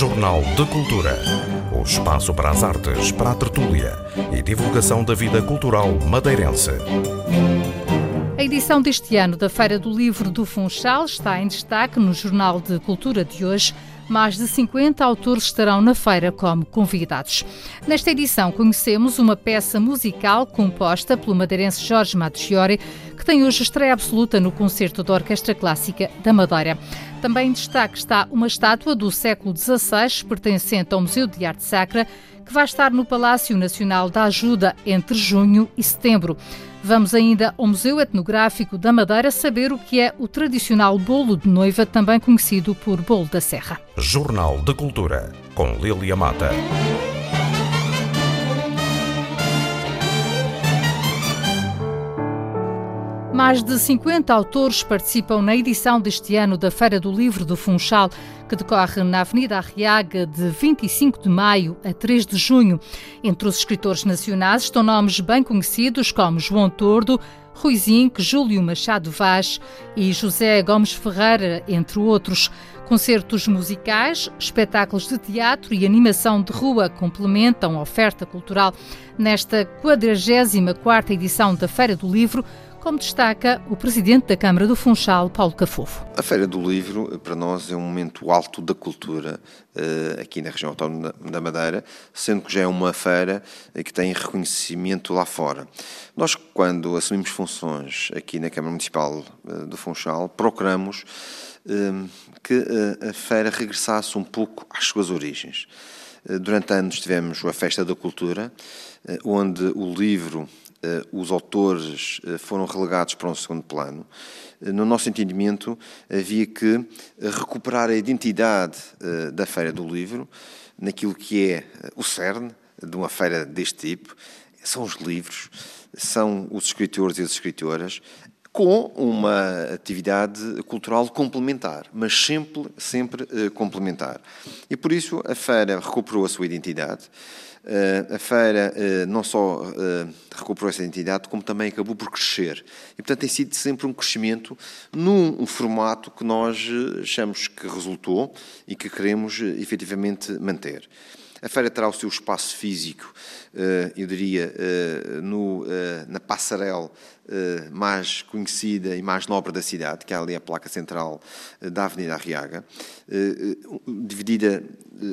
Jornal de Cultura. O espaço para as artes, para a tertúlia e divulgação da vida cultural madeirense. A edição deste ano da Feira do Livro do Funchal está em destaque no Jornal de Cultura de hoje. Mais de 50 autores estarão na feira como convidados. Nesta edição conhecemos uma peça musical composta pelo madeirense Jorge Matos que tem hoje estreia absoluta no concerto da Orquestra Clássica da Madeira. Também em destaque está uma estátua do século XVI, pertencente ao Museu de Arte Sacra, que vai estar no Palácio Nacional da Ajuda entre junho e setembro. Vamos ainda ao Museu Etnográfico da Madeira saber o que é o tradicional bolo de noiva, também conhecido por bolo da Serra. Jornal de Cultura, com Lilia Mata. Mais de 50 autores participam na edição deste ano da Feira do Livro do Funchal, que decorre na Avenida Arriaga de 25 de maio a 3 de junho. Entre os escritores nacionais estão nomes bem conhecidos como João Tordo, Rui Zinck, Júlio Machado Vaz e José Gomes Ferreira, entre outros. Concertos musicais, espetáculos de teatro e animação de rua complementam a oferta cultural nesta 44ª edição da Feira do Livro, como destaca o presidente da Câmara do Funchal, Paulo Cafofo. A Feira do Livro, para nós, é um momento alto da cultura eh, aqui na região autónoma da Madeira, sendo que já é uma feira que tem reconhecimento lá fora. Nós, quando assumimos funções aqui na Câmara Municipal eh, do Funchal, procuramos eh, que a feira regressasse um pouco às suas origens. Durante anos tivemos a Festa da Cultura, onde o livro eh, os autores eh, foram relegados para um segundo plano. Eh, no nosso entendimento, havia que recuperar a identidade da Feira do Livro, naquilo que é o cerne de uma feira deste tipo. São os livros, são os escritores e as escritoras, com uma atividade cultural complementar, mas sempre, sempre complementar. E por isso a feira recuperou a sua identidade. Eh, a feira eh, não só eh, recuperou essa identidade, como também acabou por crescer. E, portanto, tem sido sempre um crescimento num formato que nós achamos que resultou e que queremos efetivamente manter. A feira terá o seu espaço físico, eu diria, no, na passarela mais conhecida e mais nobre da cidade, que é ali a placa central da Avenida Arriaga, dividida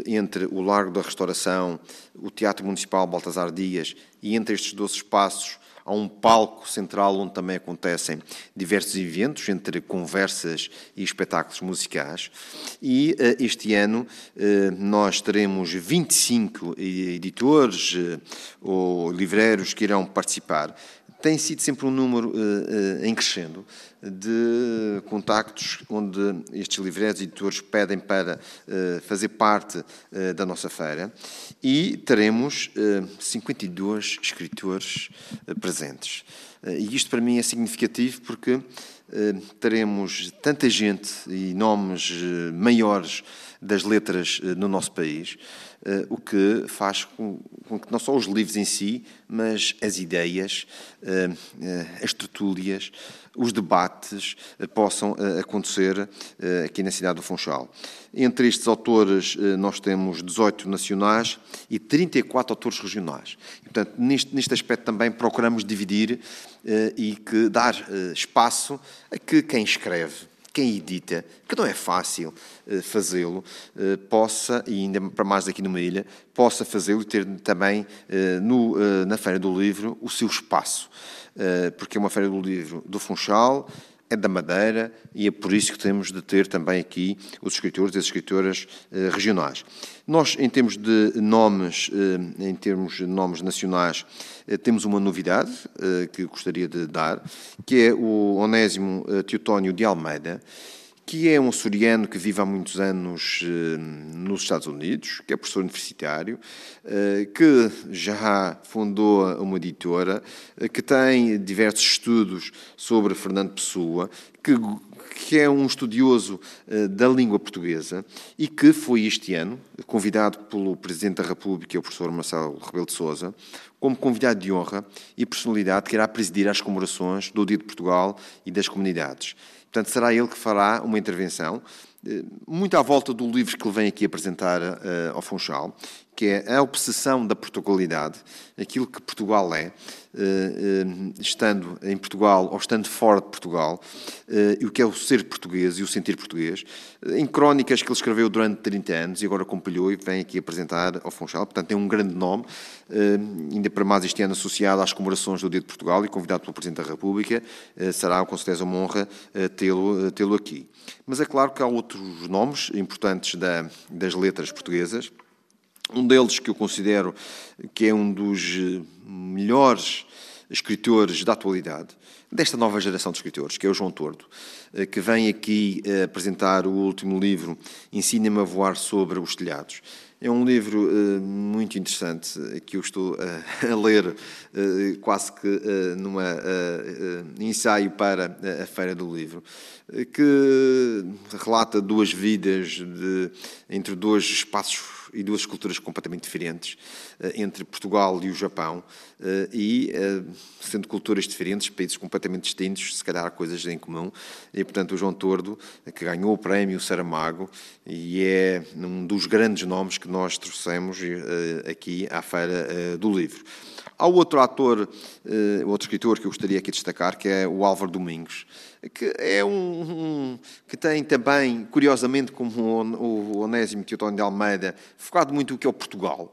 entre o Largo da Restauração, o Teatro Municipal Baltasar Dias e entre estes dois espaços há um palco central onde também acontecem diversos eventos, entre conversas e espetáculos musicais. E uh, este ano uh, nós teremos 25 editores uh, ou livreiros que irão participar tem sido sempre um número uh, uh, em crescendo de contactos onde estes livreiros e editores pedem para uh, fazer parte da nossa feira e teremos 52 escritores presentes. e isto para mim é significativo porque teremos tanta gente e nomes maiores das letras no nosso país o que faz com, com, que não só os livros em si, mas as ideias, uh, uh, as tertúlias, os debates possam acontecer aqui na cidade do Funchal. Entre estes autores, nós temos 18 nacionais e 34 autores regionais. E, portanto, neste, neste aspecto também procuramos dividir e que dar espaço a que quem escreve quem edita, que não é fácil uh, fazê-lo, uh, possa, e ainda para mais aqui numa ilha, possa fazê-lo e ter também uh, no, na Feira do Livro o seu espaço. porque é uma Feira do Livro do Funchal, é da Madeira e é por isso que temos de ter também aqui os escritores e as escritoras eh, regionais. Nós, em termos de nomes, eh, em termos de nomes nacionais, eh, temos uma novidade que gostaria de dar, que é o Onésimo Teotónio de Almeida, que é um açoriano que vive há muitos anos eh, nos Estados Unidos, que é professor universitário, eh, que já fundou uma editora, eh, que tem diversos estudos sobre Fernando Pessoa, que, que é um estudioso da língua portuguesa e que foi este ano convidado pelo Presidente da República, o professor Marcelo Rebelo de Sousa, como convidado de honra e personalidade que irá presidir as comemorações do Dia de Portugal e das Comunidades. Portanto, será ele que fará uma intervenção muito à volta do livro que ele vem aqui apresentar ao Funchal, que é a obsessão da Portugalidade, aquilo que Portugal é, eh, eh, estando em Portugal ou estando fora de Portugal, e o que é o ser português e o sentir português, em crónicas que ele escreveu durante 30 anos e agora compilhou e vem aqui apresentar ao Funchal. Portanto, tem um grande nome, ainda para mais este ano associado às comemorações do Dia de Portugal e convidado pelo Presidente da República, será com certeza uma honra tê-lo tê aqui. Mas é claro que há outros nomes importantes da, das letras portuguesas, um deles que eu considero que é um dos eh, melhores escritores da atualidade, desta nova geração de escritores, que é o João Tordo, eh, que vem aqui eh, apresentar o último livro, Ensina-me a Voar sobre os Telhados. É um livro uh, muito interessante que eu estou uh, a ler uh, quase que num ensaio para a Feira do Livro, que relata duas vidas de, entre dois espaços e duas culturas completamente diferentes eh, entre Portugal e o Japão eh, e eh, sendo culturas diferentes, países completamente distintos, se calhar coisas em comum e portanto o João Tordo que ganhou o prémio Saramago e é um dos grandes nomes que nós trouxemos aqui à Feira do Livro. Há outro ator, outro escritor que eu gostaria aqui de destacar, que é o Álvaro Domingos, que é um, um, que tem também, curiosamente, como o, o Onésimo Teotónio de Almeida, focado muito no que é o Portugal.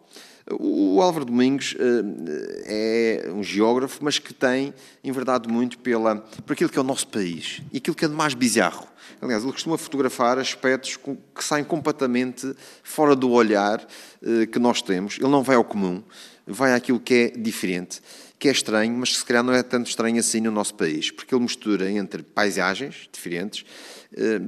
O Álvaro Domingos eh, é um geógrafo, mas que tem, em verdade, muito pela, por aquilo que é o nosso país e aquilo que é de mais bizarro. Aliás, ele costuma fotografar aspectos que saem completamente fora do olhar eh, que nós temos. Ele não vai ao comum, vai àquilo que é diferente que é estranho, mas que se calhar não é tanto estranho assim no nosso país, porque ele mistura entre paisagens diferentes,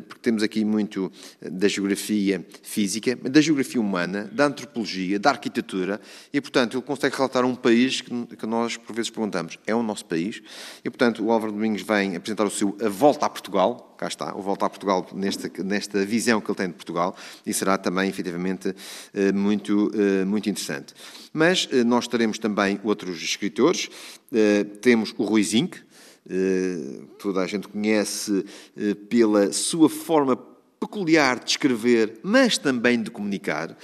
porque temos aqui muito eh, da geografia física, da geografia humana, da antropologia, da arquitetura, e, portanto, ele consegue relatar um país que nós, por vezes, perguntamos, é o nosso país? E, portanto, o Álvaro Domingos vem apresentar o seu A Volta a Portugal, cá está, o Volta a Portugal nesta, nesta visão que ele tem de Portugal, e será também, efetivamente, eh, muito, muito interessante. Mas nós teremos também outros escritores, temos o Rui Zinck, eh, toda a gente conhece eh, pela sua forma peculiar de escrever, mas também de comunicar.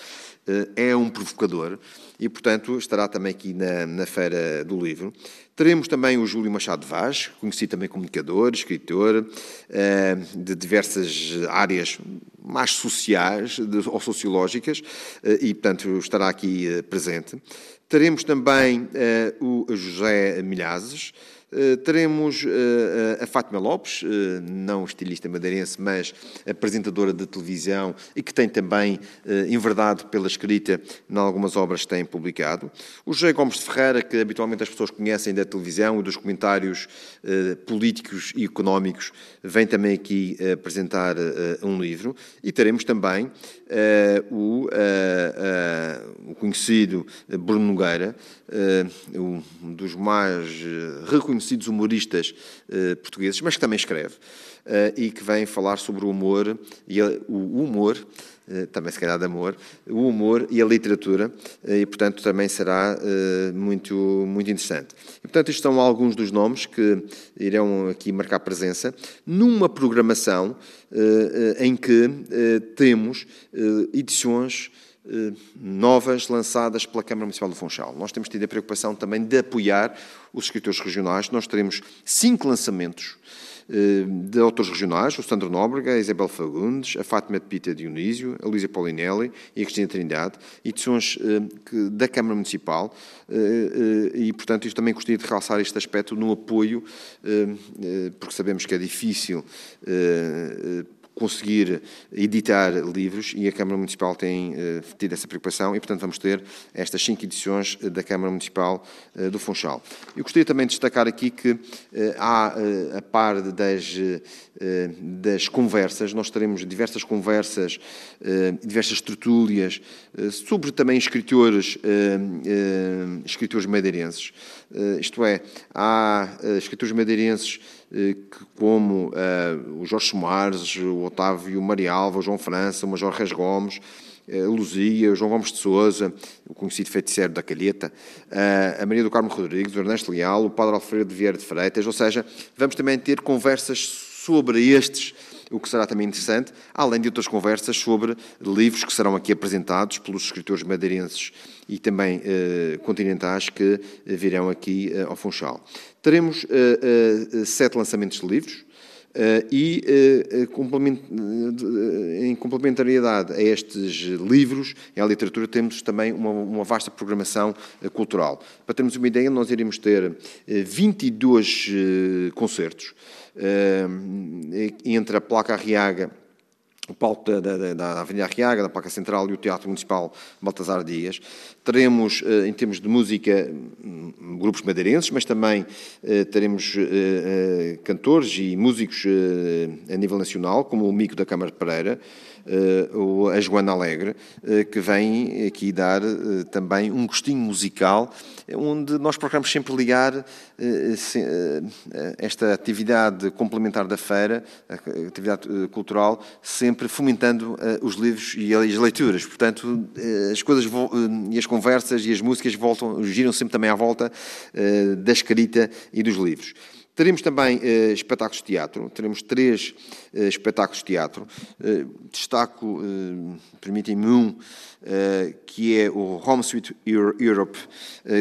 Eh, é um provocador e, portanto, estará também aqui na, na Feira do Livro. Teremos também o Júlio Machado Vaz, conhecido também comunicador, escritor, de diversas áreas mais sociais ou sociológicas, e, portanto, estará aqui presente. Teremos também o José Milhazes, eh, teremos eh, a Fátima Lopes, eh, não estilista madeirense, mas apresentadora de televisão e que tem também enverdado pela escrita em algumas obras que tem publicado. O José Gomes de Ferreira, que habitualmente as pessoas conhecem da televisão e dos comentários políticos e económicos, vem também aqui apresentar um livro. E teremos também o, o conhecido Bruno Nogueira, um dos mais reconhecidos conhecidos humoristas uh, portugueses, mas que também escreve, uh, e que vem falar sobre o humor e a, o humor, uh, também se calhar de amor, o humor e a literatura, e portanto também será muito, muito interessante. E portanto estes são alguns dos nomes que irão aqui marcar presença numa programação em que temos edições eh, novas lançadas pela Câmara Municipal do Funchal. Nós temos tido a preocupação também de apoiar os escritores regionais. Nós teremos cinco lançamentos eh, de autores regionais, o Sandro Nóbrega, a Isabel Fagundes, a Fátima de Pita Dionísio, a Luísa Paulinelli e a Cristina Trindade, edições eh, da Câmara Municipal, e, portanto, isto também gostaria de realçar este aspecto no apoio, porque sabemos que é difícil conseguir editar livros e a Câmara Municipal tem uh, tido essa preocupação e, portanto, vamos ter estas cinco edições eh, da Câmara Municipal uh, do Funchal. Eu gostaria também de destacar aqui que uh, há, a par das, das conversas, nós teremos diversas conversas, diversas tertúlias sobre também escritores, escritores madeirenses. Isto é, há escritores madeirenses eh, como uh, o Jorge Soares, o Otávio Marialva, o João França, o Major Reis Gomes, a Luzia, o João Gomes de Souza, o conhecido feiticeiro da Calheta, a Maria do Carmo Rodrigues, o Ernesto Leal, o Padre Alfredo de Vieira de Freitas, ou seja, vamos também ter conversas sobre estes o que será também interessante, além de outras conversas sobre livros que serão aqui apresentados pelos escritores madeirenses e também eh, continentais que virão aqui eh, ao Funchal. Teremos eh, sete lançamentos de livros, Uh, e uh, em complementariedade a estes livros à literatura, temos também uma, uma vasta programação uh, cultural. Para termos uma ideia, nós iremos ter 22 concertos entre a Placa Arriaga o palco da, da, da Avenida Arriaga, da Placa Central e o Teatro Municipal Baltasar Dias. Teremos, eh, em termos de música, hum, grupos madeirenses, mas também eh, teremos eh, cantores e músicos a nível nacional, como o Mico da Câmara de Pereira, a Joana Alegre, que vem aqui dar também um gostinho musical, onde nós procuramos sempre ligar esta atividade complementar da feira, a atividade cultural, sempre fomentando os livros e as leituras. Portanto, as coisas e as conversas e as músicas voltam, giram sempre também à volta uh, da escrita e dos livros. Teremos também uh, espetáculos de teatro, teremos três uh, espetáculos de teatro. destaco, permitem-me um, que é o Home Sweet Europe,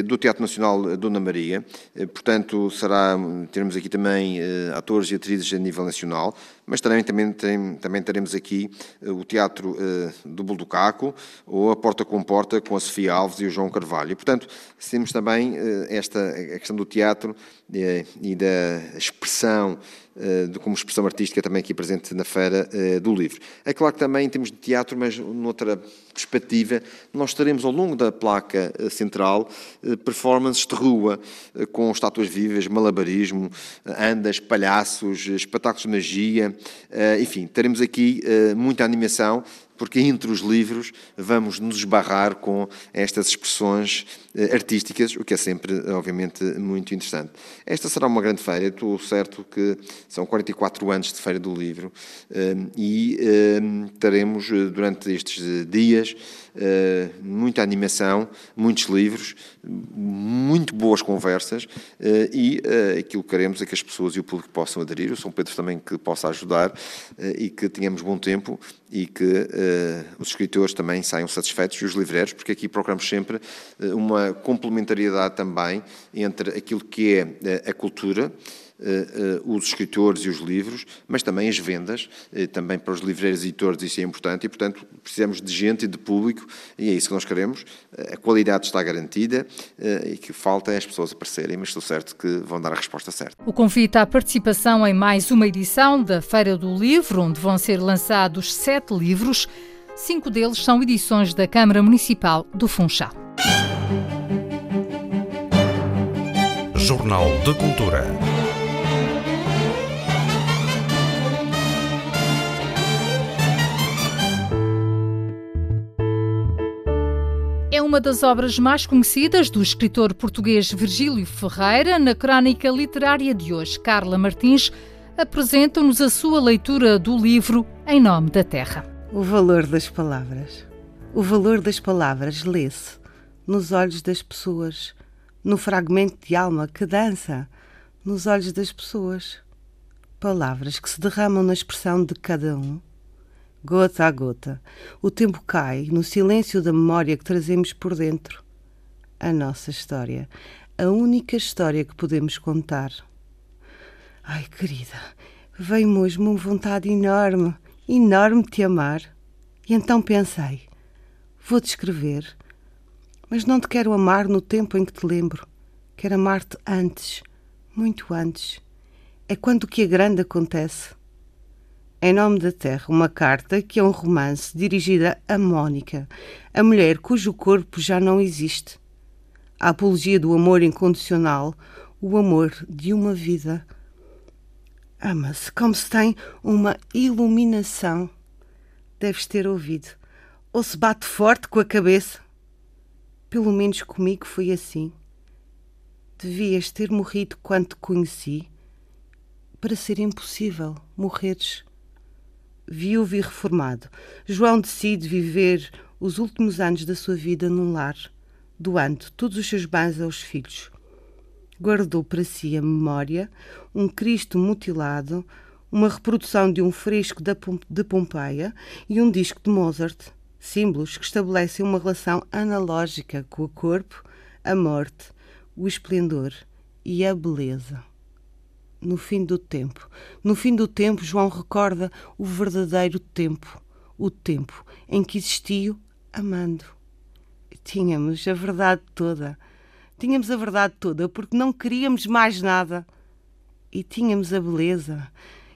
do Teatro Nacional Dona Maria. portanto, será, teremos aqui também atores e atrizes a nível nacional mas também, também, também teremos aqui eh, o Teatro uh, do Bulducaco ou a Porta com Porta com a Sofia Alves e o João Carvalho. E, portanto, temos também uh, esta a questão do teatro e da expressão como expressão artística também aqui presente na Feira do Livro. É claro que também temos de teatro, mas noutra perspectiva, nós estaremos ao longo da placa central performances de rua com estátuas vivas, malabarismo, andas, palhaços, espetáculos de magia, eh, enfim, teremos aqui eh, muita animação, porque entre os livros vamos nos esbarrar com estas expressões eh, artísticas, o que é sempre, obviamente, muito interessante. Esta será uma grande feira, estou certo que são 44 anos de Feira do Livro e teremos durante estes dias muita animação, muitos livros, muito boas conversas e aquilo que queremos é que as pessoas e o público possam aderir. O São Pedro também que possa ajudar e que tenhamos bom tempo e que os escritores também saiam satisfeitos e os livreiros, porque aqui procuramos sempre uma complementariedade também entre aquilo que é a cultura, os escritores e os livros, mas também as vendas, também para os livreiros e editores isso é importante e, portanto, precisamos de gente e de público e é isso que nós queremos. A qualidade está garantida e que falta é as pessoas aparecerem, mas estou certo que vão dar a resposta certa. O convite à participação em mais uma edição da Feira do Livro, onde vão ser lançados sete sete livros, cinco deles são edições da Câmara Municipal do Funchal. Jornal de Cultura. Uma das obras mais conhecidas do escritor português Virgílio Ferreira. Na crónica literária de hoje, Carla Martins apresentam-nos a sua leitura do livro Em Nome da Terra. O valor das palavras. O valor das palavras lê-se nos olhos das pessoas, no fragmento de alma que dança nos olhos das pessoas. Palavras que se derramam na expressão de cada um. Gota a gota, o tempo cai no silêncio da memória que trazemos por dentro. A nossa história, a única história que podemos contar. Ai, querida, veio mesmo uma vontade enorme, enorme de te amar. E então pensei: vou-te escrever, mas não te quero amar no tempo em que te lembro. Quero amar-te antes, muito antes. É quando o que é grande acontece. Em nome da Terra, uma carta que é um romance dirigida a Mónica, a mulher cujo corpo já não existe. A apologia do amor incondicional, o amor de uma vida Ama-se como se tem uma iluminação. Deves ter ouvido. Ou se bate forte com a cabeça. Pelo menos comigo foi assim. Devias ter morrido quando te conheci, para ser impossível morreres. Viúvo e reformado, João decide viver os últimos anos da sua vida num lar, doando todos os seus bens aos filhos guardou para si a memória, um Cristo mutilado, uma reprodução de um fresco de Pompeia e um disco de Mozart, símbolos que estabelecem uma relação analógica com o corpo, a morte, o esplendor e a beleza. No fim do tempo, no fim do tempo, João recorda o verdadeiro tempo, o tempo em que existiu amando. Tínhamos a verdade toda. Tínhamos a verdade toda porque não queríamos mais nada. E tínhamos a beleza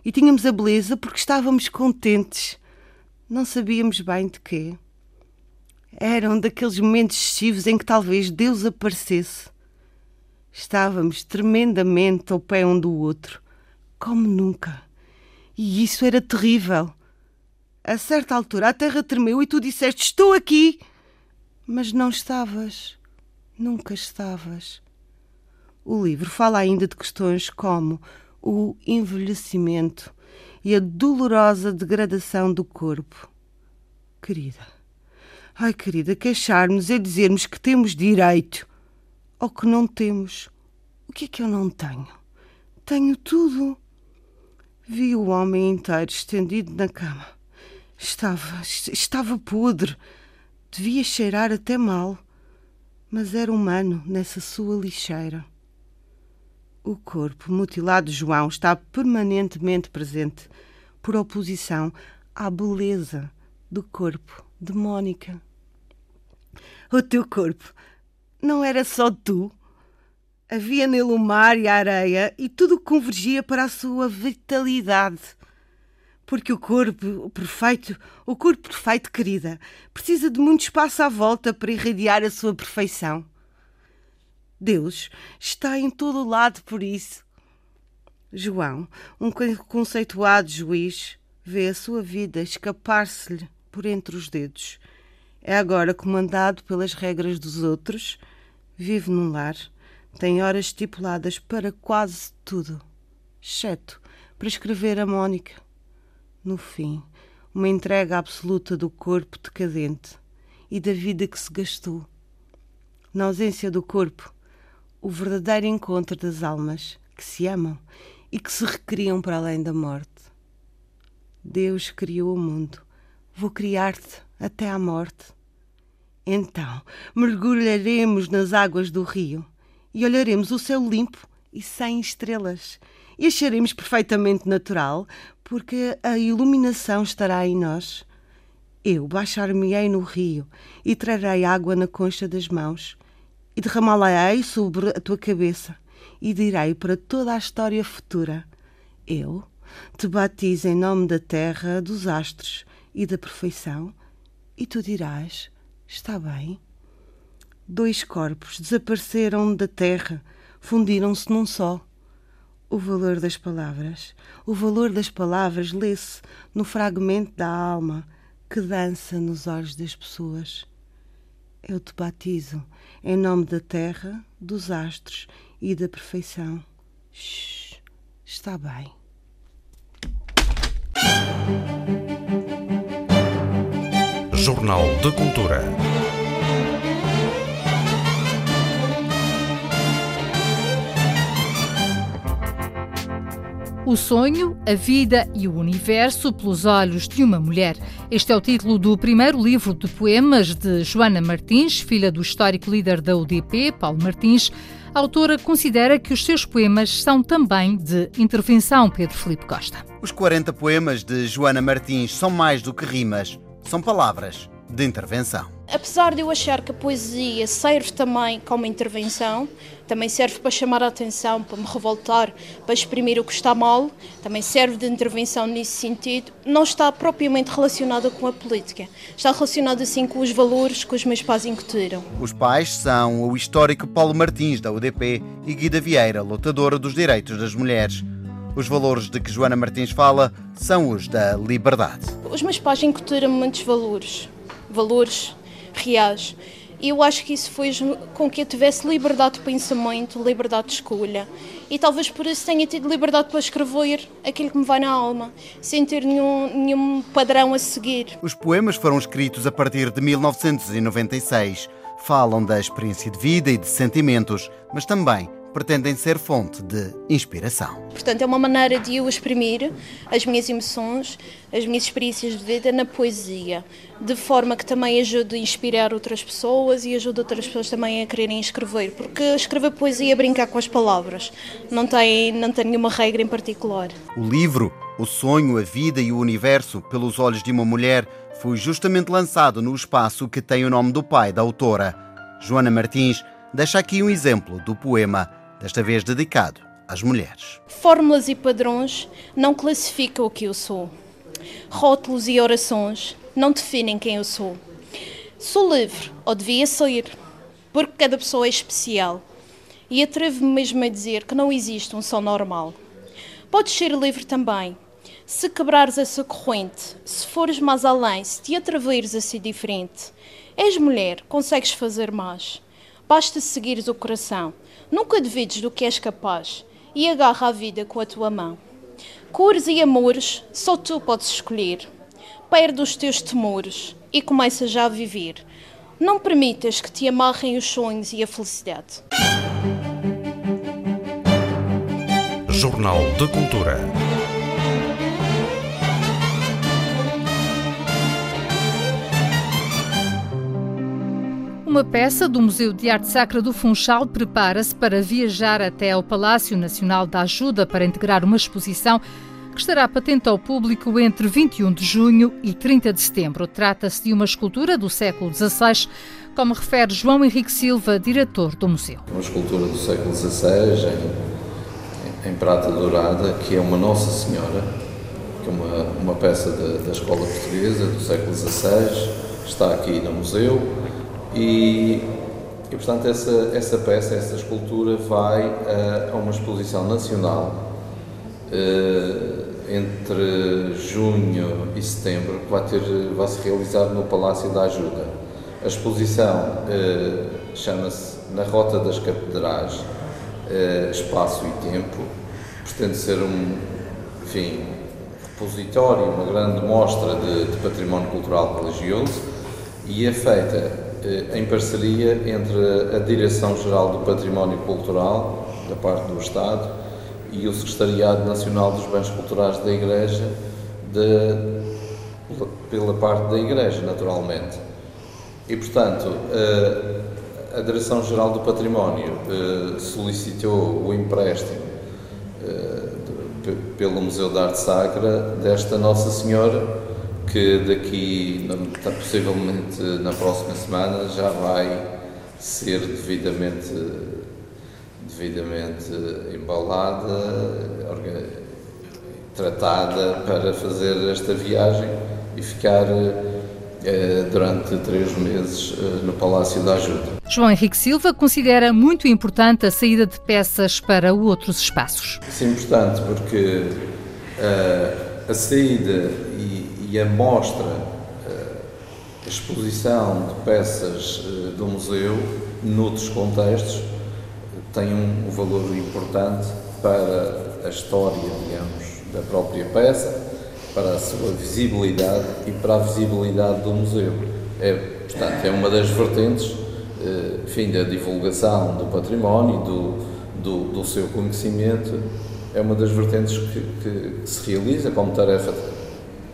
e tínhamos a beleza porque estávamos contentes. Não sabíamos bem de quê. Eram daqueles momentos excessivos em que talvez Deus aparecesse. Estávamos tremendamente ao pé um do outro, como nunca. E isso era terrível. A certa altura a terra tremeu e tu disseste: Estou aqui! Mas não estavas. Nunca estavas. O livro fala ainda de questões como o envelhecimento e a dolorosa degradação do corpo. Querida, ai querida, queixar-nos é dizermos que temos direito ou que não temos. O que é que eu não tenho? Tenho tudo. Vi o homem inteiro estendido na cama. Estava, estava podre. Devia cheirar até mal. Mas era humano nessa sua lixeira. O corpo mutilado de João está permanentemente presente, por oposição à beleza do corpo de Mônica. O teu corpo não era só tu. Havia nele o mar e a areia e tudo convergia para a sua vitalidade. Porque o corpo perfeito, o corpo perfeito, querida, precisa de muito espaço à volta para irradiar a sua perfeição. Deus está em todo o lado por isso. João, um conceituado juiz, vê a sua vida escapar-se-lhe por entre os dedos. É agora comandado pelas regras dos outros, vive num lar, tem horas estipuladas para quase tudo, exceto para escrever a Mónica. No fim, uma entrega absoluta do corpo decadente e da vida que se gastou. Na ausência do corpo, o verdadeiro encontro das almas que se amam e que se recriam para além da morte. Deus criou o mundo, vou criar-te até à morte. Então mergulharemos nas águas do rio e olharemos o céu limpo e sem estrelas e acharemos perfeitamente natural, porque a iluminação estará em nós. Eu baixar-me-ei no rio e trarei água na concha das mãos e derramá-la-ei sobre a tua cabeça, e direi para toda a história futura: Eu te batizo em nome da terra, dos astros e da perfeição, e tu dirás: Está bem. Dois corpos desapareceram da terra, fundiram-se num só. O valor das palavras, o valor das palavras lê-se no fragmento da alma que dança nos olhos das pessoas. Eu te batizo em nome da terra, dos astros e da perfeição. Shhh, está bem. Jornal de Cultura. O sonho, a vida e o universo pelos olhos de uma mulher. Este é o título do primeiro livro de poemas de Joana Martins, filha do histórico líder da UDP, Paulo Martins. A autora considera que os seus poemas são também de intervenção, Pedro Felipe Costa. Os 40 poemas de Joana Martins são mais do que rimas, são palavras de intervenção. Apesar de eu achar que a poesia serve também como intervenção, também serve para chamar a atenção, para me revoltar, para exprimir o que está mal, também serve de intervenção nesse sentido, não está propriamente relacionada com a política. Está relacionada assim com os valores que os meus pais incutiram. Os pais são o histórico Paulo Martins, da UDP, e Guida Vieira, lutadora dos direitos das mulheres. Os valores de que Joana Martins fala são os da liberdade. Os meus pais incutiram muitos valores valores reais. E eu acho que isso fez com que eu tivesse liberdade de pensamento, liberdade de escolha. E talvez por isso tenha tido liberdade para escrever aquilo que me vai na alma, sem ter nenhum, nenhum padrão a seguir. Os poemas foram escritos a partir de 1996. Falam da experiência de vida e de sentimentos, mas também pretendem ser fonte de inspiração. Portanto, é uma maneira de eu exprimir as minhas emoções, as minhas experiências de vida na poesia, de forma que também ajude a inspirar outras pessoas e ajude outras pessoas também a quererem escrever, porque escrever poesia é brincar com as palavras, não tem, não tem nenhuma regra em particular. O livro, O Sonho, a Vida e o Universo, pelos olhos de uma mulher, foi justamente lançado no espaço que tem o nome do pai da autora. Joana Martins deixa aqui um exemplo do poema, desta vez dedicado às mulheres. Fórmulas e padrões não classificam o que eu sou. Rótulos e orações não definem quem eu sou. Sou livre, ou devia ser, porque cada pessoa é especial. E atrevo-me mesmo a dizer que não existe um só normal. Podes ser livre também, se quebrares essa corrente, se fores mais além, se te atreveres a ser diferente. És mulher, consegues fazer mais. Basta seguires o coração. Nunca duvides do que és capaz e agarra a vida com a tua mão. Cores e amores só tu podes escolher. Perde os teus temores e começa já a viver. Não permitas que te amarrem os sonhos e a felicidade. Jornal de Cultura. Uma peça do Museu de Arte Sacra do Funchal prepara-se para viajar até ao Palácio Nacional da Ajuda para integrar uma exposição que estará patente ao público entre 21 de junho e 30 de setembro. Trata-se de uma escultura do século XVI, como refere João Henrique Silva, diretor do museu. Uma escultura do século XVI, em, em prata dourada, que é uma Nossa Senhora, que é uma, uma peça da, da Escola Portuguesa do século XVI, está aqui no museu e, e portanto, essa, essa peça, essa escultura vai a, a uma exposição nacional uh, entre junho e setembro, que vai, ter, vai se realizar no Palácio da Ajuda. A exposição uh, chama-se Na Rota das Catedrais, uh, Espaço e Tempo. Pretende ser um, enfim, repositório, uma grande mostra de, de património cultural religioso e é feita eh, em parceria entre a Direção-Geral do Património Cultural, da parte do Estado, e o Secretariado Nacional dos Bens Culturais da Igreja, de, pela parte da Igreja, naturalmente. E, portanto, a, a Direção-Geral do Património eh, solicitou o empréstimo eh, pelo Museu de Arte Sacra desta Nossa Senhora que daqui, possivelmente na próxima semana, já vai ser devidamente, devidamente embalada, tratada para fazer esta viagem e ficar eh, durante três meses eh, no Palácio da Ajuda. João Henrique Silva considera muito importante a saída de peças para outros espaços. Isso é importante porque uh, a saída e, e a mostra, eh, a exposição de peças eh, do museu, noutros contextos, tem um valor importante para a história, digamos, da própria peça, para a sua visibilidade e para a visibilidade do museu. É, portanto, é uma das vertentes, eh, enfim, da divulgação do património, do, do, do seu conhecimento, é uma das vertentes que, que se realiza como tarefa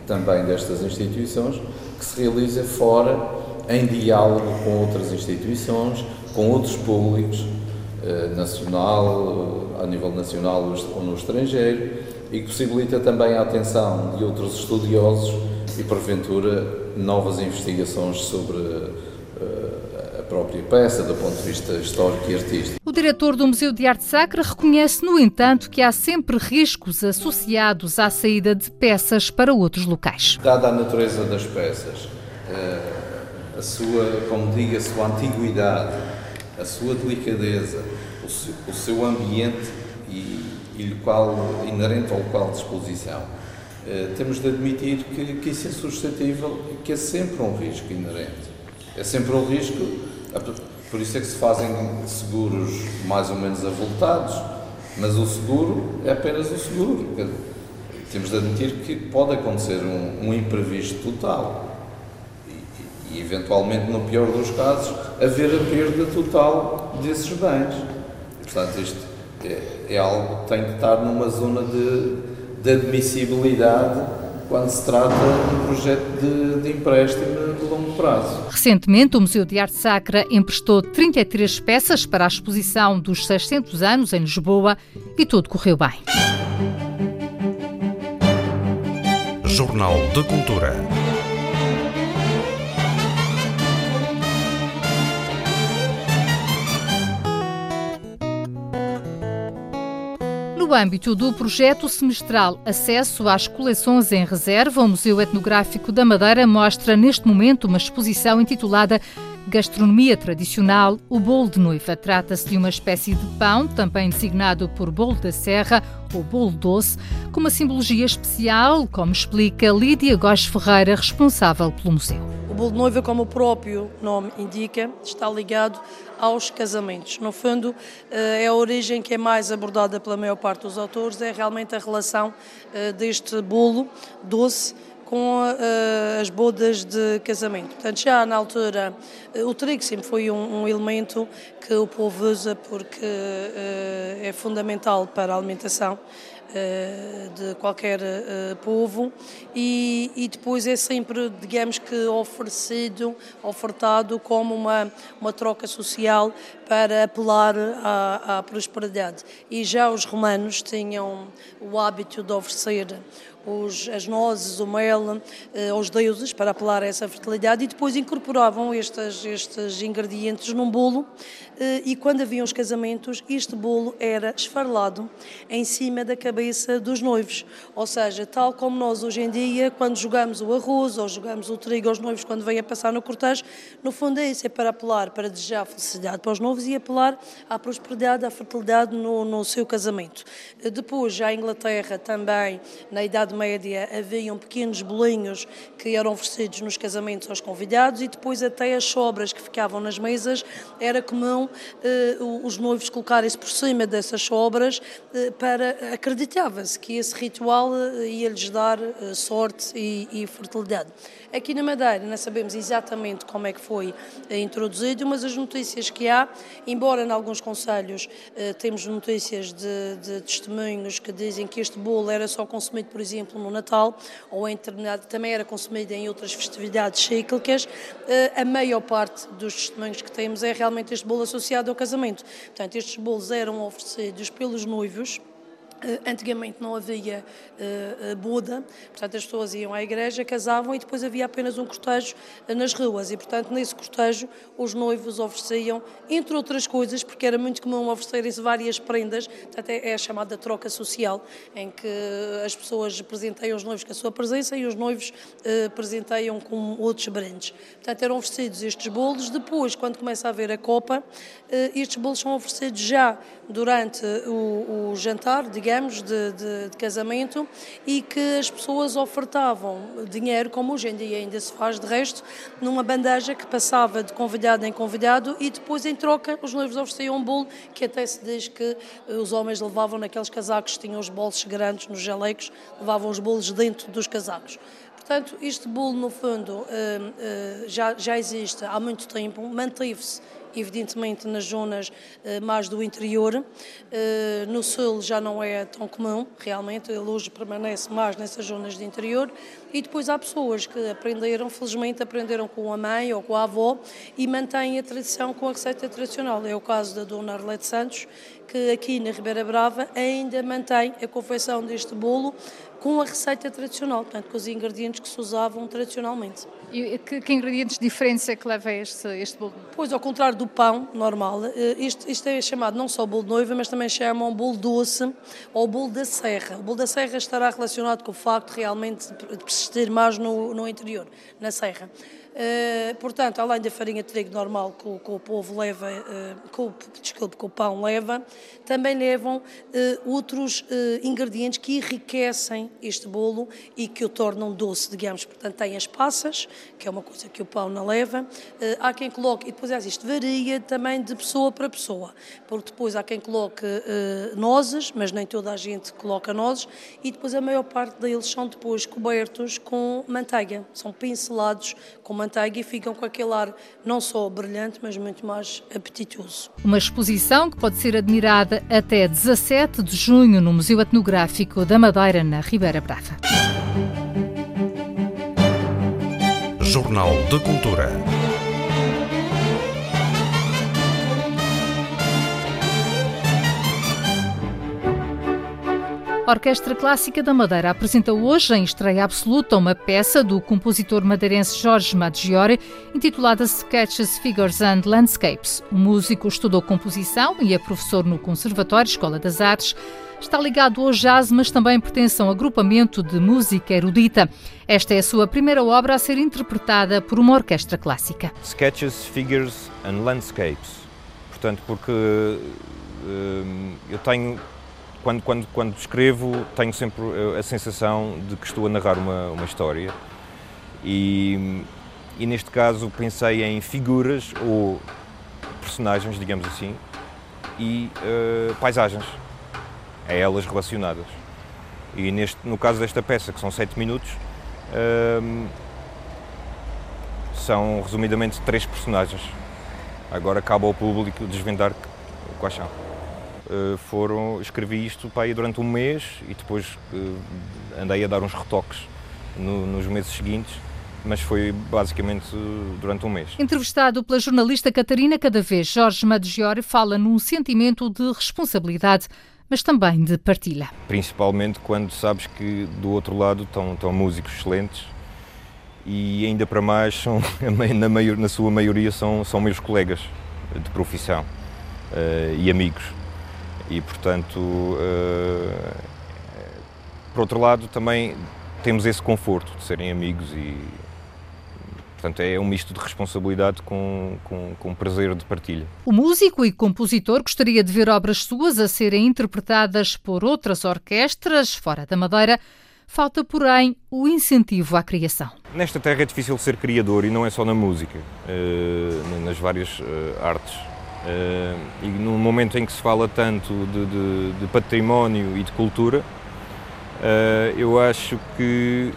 também destas instituições, que se realiza fora, em diálogo com outras instituições, com outros públicos, eh, nacional, a nível nacional ou no estrangeiro, e que possibilita também a atenção de outros estudiosos e, porventura, novas investigações sobre própria peça, do ponto de vista histórico e artístico. O diretor do Museu de Arte Sacra reconhece, no entanto, que há sempre riscos associados à saída de peças para outros locais. Dada a natureza das peças, eh, a sua, como digo, a sua antiguidade, a sua delicadeza, o seu ambiente e, e local inerente ao local de exposição, eh, temos de admitir que, que isso é suscetível, que é sempre um risco inerente. É sempre um risco por isso é que se fazem seguros mais ou menos avultados, mas o seguro é apenas o seguro. Temos de admitir que pode acontecer um, um imprevisto total e, e, eventualmente, no pior dos casos, haver a perda total desses bens. Portanto, isto, é, é algo que tem que estar numa zona de, de admissibilidade quando se trata de um projeto de, de empréstimo de longo prazo. Recentemente, o Museu de Arte Sacra emprestou 33 peças para a exposição dos 600 anos em Lisboa e tudo correu bem. Jornal de Cultura. No âmbito do projeto semestral Acesso às Coleções em Reserva, o Museu Etnográfico da Madeira mostra neste momento uma exposição intitulada Gastronomia Tradicional, o bolo de noiva. Trata-se de uma espécie de pão, também designado por bolo da serra ou bolo doce, com uma simbologia especial, como explica Lídia Góes Ferreira, responsável pelo museu. O bolo de noiva, como o próprio nome indica, está ligado aos casamentos. No fundo, eh, é a origem que é mais abordada pela maior parte dos autores, é realmente a relação eh, deste bolo doce com uh, as bodas de casamento. Portanto, já na altura, uh, o trigo sempre foi um, um, elemento que o povo usa porque uh, é fundamental para a alimentação de qualquer povo e, e, depois é sempre, digamos que, oferecido, ofertado como uma, uma troca social para apelar à, à prosperidade. E já os romanos tinham o hábito de oferecer os, as nozes, o mel eh, aos deuses para apelar a essa fertilidade e depois incorporavam estes, estes ingredientes num bolo e quando haviam os casamentos este bolo era esfarelado em cima da cabeça dos noivos, ou seja, tal como nós hoje em dia quando jogamos o arroz ou jogamos o trigo aos noivos quando vêm a passar no cortejo, no fundo é isso, é para apelar, para desejar felicidade para os noivos e apelar à prosperidade, à fertilidade no, no seu casamento. Eh, depois já a Inglaterra também, na Idade Média haviam pequenos bolinhos que eram oferecidos nos casamentos aos convidados e depois até as sobras que ficavam nas mesas era comum eh, os noivos colocarem-se por cima dessas sobras eh, para acreditava-se que esse ritual eh, ia lhes dar eh, sorte e, e fertilidade. Aqui na Madeira não sabemos exatamente como é que foi eh, introduzido, mas as notícias que há, embora em alguns conselhos eh, temos notícias de, de, testemunhos que dizem que este bolo era só consumido, por exemplo, no Natal, ou em também era consumido em outras festividades cíclicas, eh, a maior parte dos testemunhos que temos é realmente este bolo associado ao casamento. Portanto, estes bolos eram oferecidos pelos noivos antigamente não havia uh, boda, portanto as pessoas iam à igreja, casavam e depois havia apenas um cortejo nas ruas e, portanto, nesse cortejo os noivos ofereciam, entre outras coisas, porque era muito comum oferecerem-se várias prendas, portanto é, é a chamada troca social, em que as pessoas presenteiam os noivos com a sua presença e os noivos uh, presenteiam com outros brindes. Portanto, eram oferecidos estes bolos, depois, quando começa a haver a copa, uh, estes bolos são oferecidos já durante o, o jantar, digamos, de, de, de, casamento e que as pessoas ofertavam dinheiro, como hoje em dia ainda se faz de resto, numa bandeja que passava de convidado em convidado e depois, em troca, os noivos ofereciam um bolo que até se diz que eh, os homens levavam naqueles casacos, tinham os bolsos grandes nos jalecos, levavam os bolos dentro dos casacos. Portanto, este bolo, no fundo, eh, eh, já, já existe há muito tempo, manteve-se evidentemente nas zonas eh, mais do interior. Eh, no sul já não é tão comum, realmente, ele hoje permanece mais nessas zonas de interior. E depois há pessoas que aprenderam, felizmente aprenderam com a mãe ou com a avó e mantêm a tradição com a receita tradicional. É o caso da Dona Arlete Santos, que aqui na Ribeira Brava ainda mantém a confecção deste bolo com a receita tradicional, portanto, com os ingredientes que se usavam tradicionalmente. E que, que ingredientes diferentes é que leva este, este bolo? Pois, ao contrário do pão normal, eh, isto, isto é chamado não só bolo de noiva, mas também chamam bolo doce ou bolo da serra. O bolo da serra estará relacionado com o facto realmente de persistir mais no, no interior, na serra. Uh, portanto, além da farinha de trigo normal que o, que o povo leva, uh, que o, desculpe, que o pão leva, também levam uh, outros ingredientes que enriquecem este bolo e que o tornam doce, digamos. Portanto, tem as passas, que é uma coisa que o pão não leva. há quem coloque, e depois isto varia também de pessoa para pessoa, porque depois há quem coloque nozes, mas nem toda a gente coloca nozes, e depois a maior parte deles são depois cobertos com manteiga, são pincelados com manteiga e ficam com aquele ar não só brilhante, mas muito mais apetitoso. Uma exposição que pode ser admirada até 17 de junho no Museu Etnográfico da Madeira, na Ribeira Brava. Jornal de Cultura. A Orquestra Clássica da Madeira apresenta hoje, em estreia absoluta, uma peça do compositor madeirense Jorge Maggiore, intitulada Sketches, Figures and Landscapes. O músico estudou composição e é professor no Conservatório Escola das Artes. Está ligado ao jazz, mas também pertence a um agrupamento de música erudita. Esta é a sua primeira obra a ser interpretada por uma orquestra clássica. Sketches, Figures and Landscapes. Portanto, porque hum, eu tenho quando, quando, quando escrevo, tenho sempre eh, a sensação de que estou a narrar uma, uma história. E, e neste caso pensei em figuras ou personagens, digamos assim, e uh, paisagens, a elas relacionadas. E neste, no caso desta peça, que são sete minutos, uh, são resumidamente três personagens. Agora cabe ao público desvendar quais são. Eh, foram, escrevi isto para aí durante um mês e depois uh, andei a dar uns retoques no, nos meses seguintes, mas foi basicamente durante um mês. Entrevistado pela jornalista Catarina Cada vez, Jorge Maggiore fala num sentimento de responsabilidade, mas também de partilha. Principalmente quando sabes que do outro lado estão, estão músicos excelentes e ainda para mais são, na, maior, na sua maioria são, são meus colegas de profissão uh, e amigos e, portanto, uh, por outro lado, também temos esse conforto de serem amigos e, portanto, é um misto de responsabilidade com, com, com prazer de partilha. O músico e compositor gostaria de ver obras suas a serem interpretadas por outras orquestras fora da Madeira. Falta, porém, o incentivo à criação. Nesta terra é difícil ser criador e não é só na música, uh, nas várias uh, artes Uh, e num momento em que se fala tanto de, de, de património e de cultura, uh, eu acho que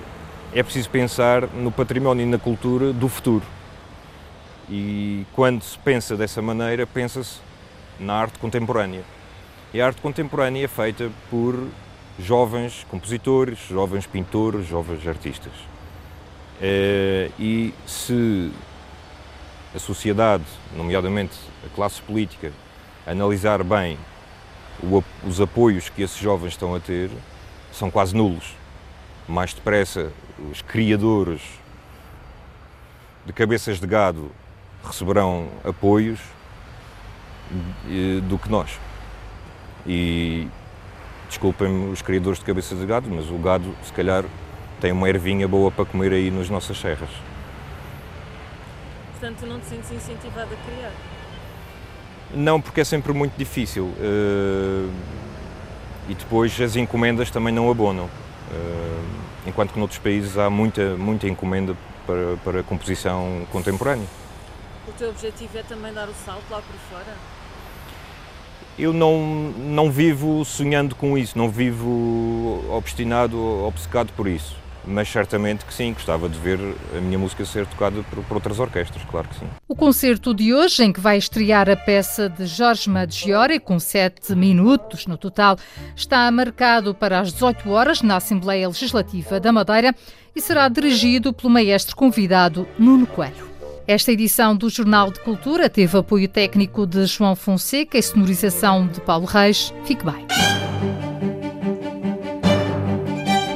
é preciso pensar no património e na cultura do futuro. E quando se pensa dessa maneira, pensa-se na arte contemporânea. E a arte contemporânea é feita por jovens compositores, jovens pintores, jovens artistas. Uh, e se a sociedade, nomeadamente a classe política, analisar bem o, os apoios que esses jovens estão a ter, são quase nulos. Mais depressa, os criadores de cabeças de gado receberão apoios do que nós. E desculpem-me os criadores de cabeças de gado, mas o gado, se calhar, tem uma ervinha boa para comer aí nas nossas serras. Portanto, não te sentes incentivado a criar? Não, porque é sempre muito difícil. Uh, e depois as encomendas também não abonam. Uh, enquanto que noutros países há muita, muita encomenda para, para composição contemporânea. O teu objetivo é também dar o salto lá por fora? Eu não, não vivo sonhando com isso, não vivo obstinado, obcecado por isso mas certamente que sim, gostava de ver a minha música ser tocada por, por, outras orquestras, claro que sim. O concerto de hoje, em que vai estrear a peça de Jorge Maggiore, com sete minutos no total, está marcado para as 18 horas na Assembleia Legislativa da Madeira e será dirigido pelo maestro convidado Nuno Coelho. Esta edição do Jornal de Cultura teve apoio técnico de João Fonseca e sonorização de Paulo Reis. Fique bem.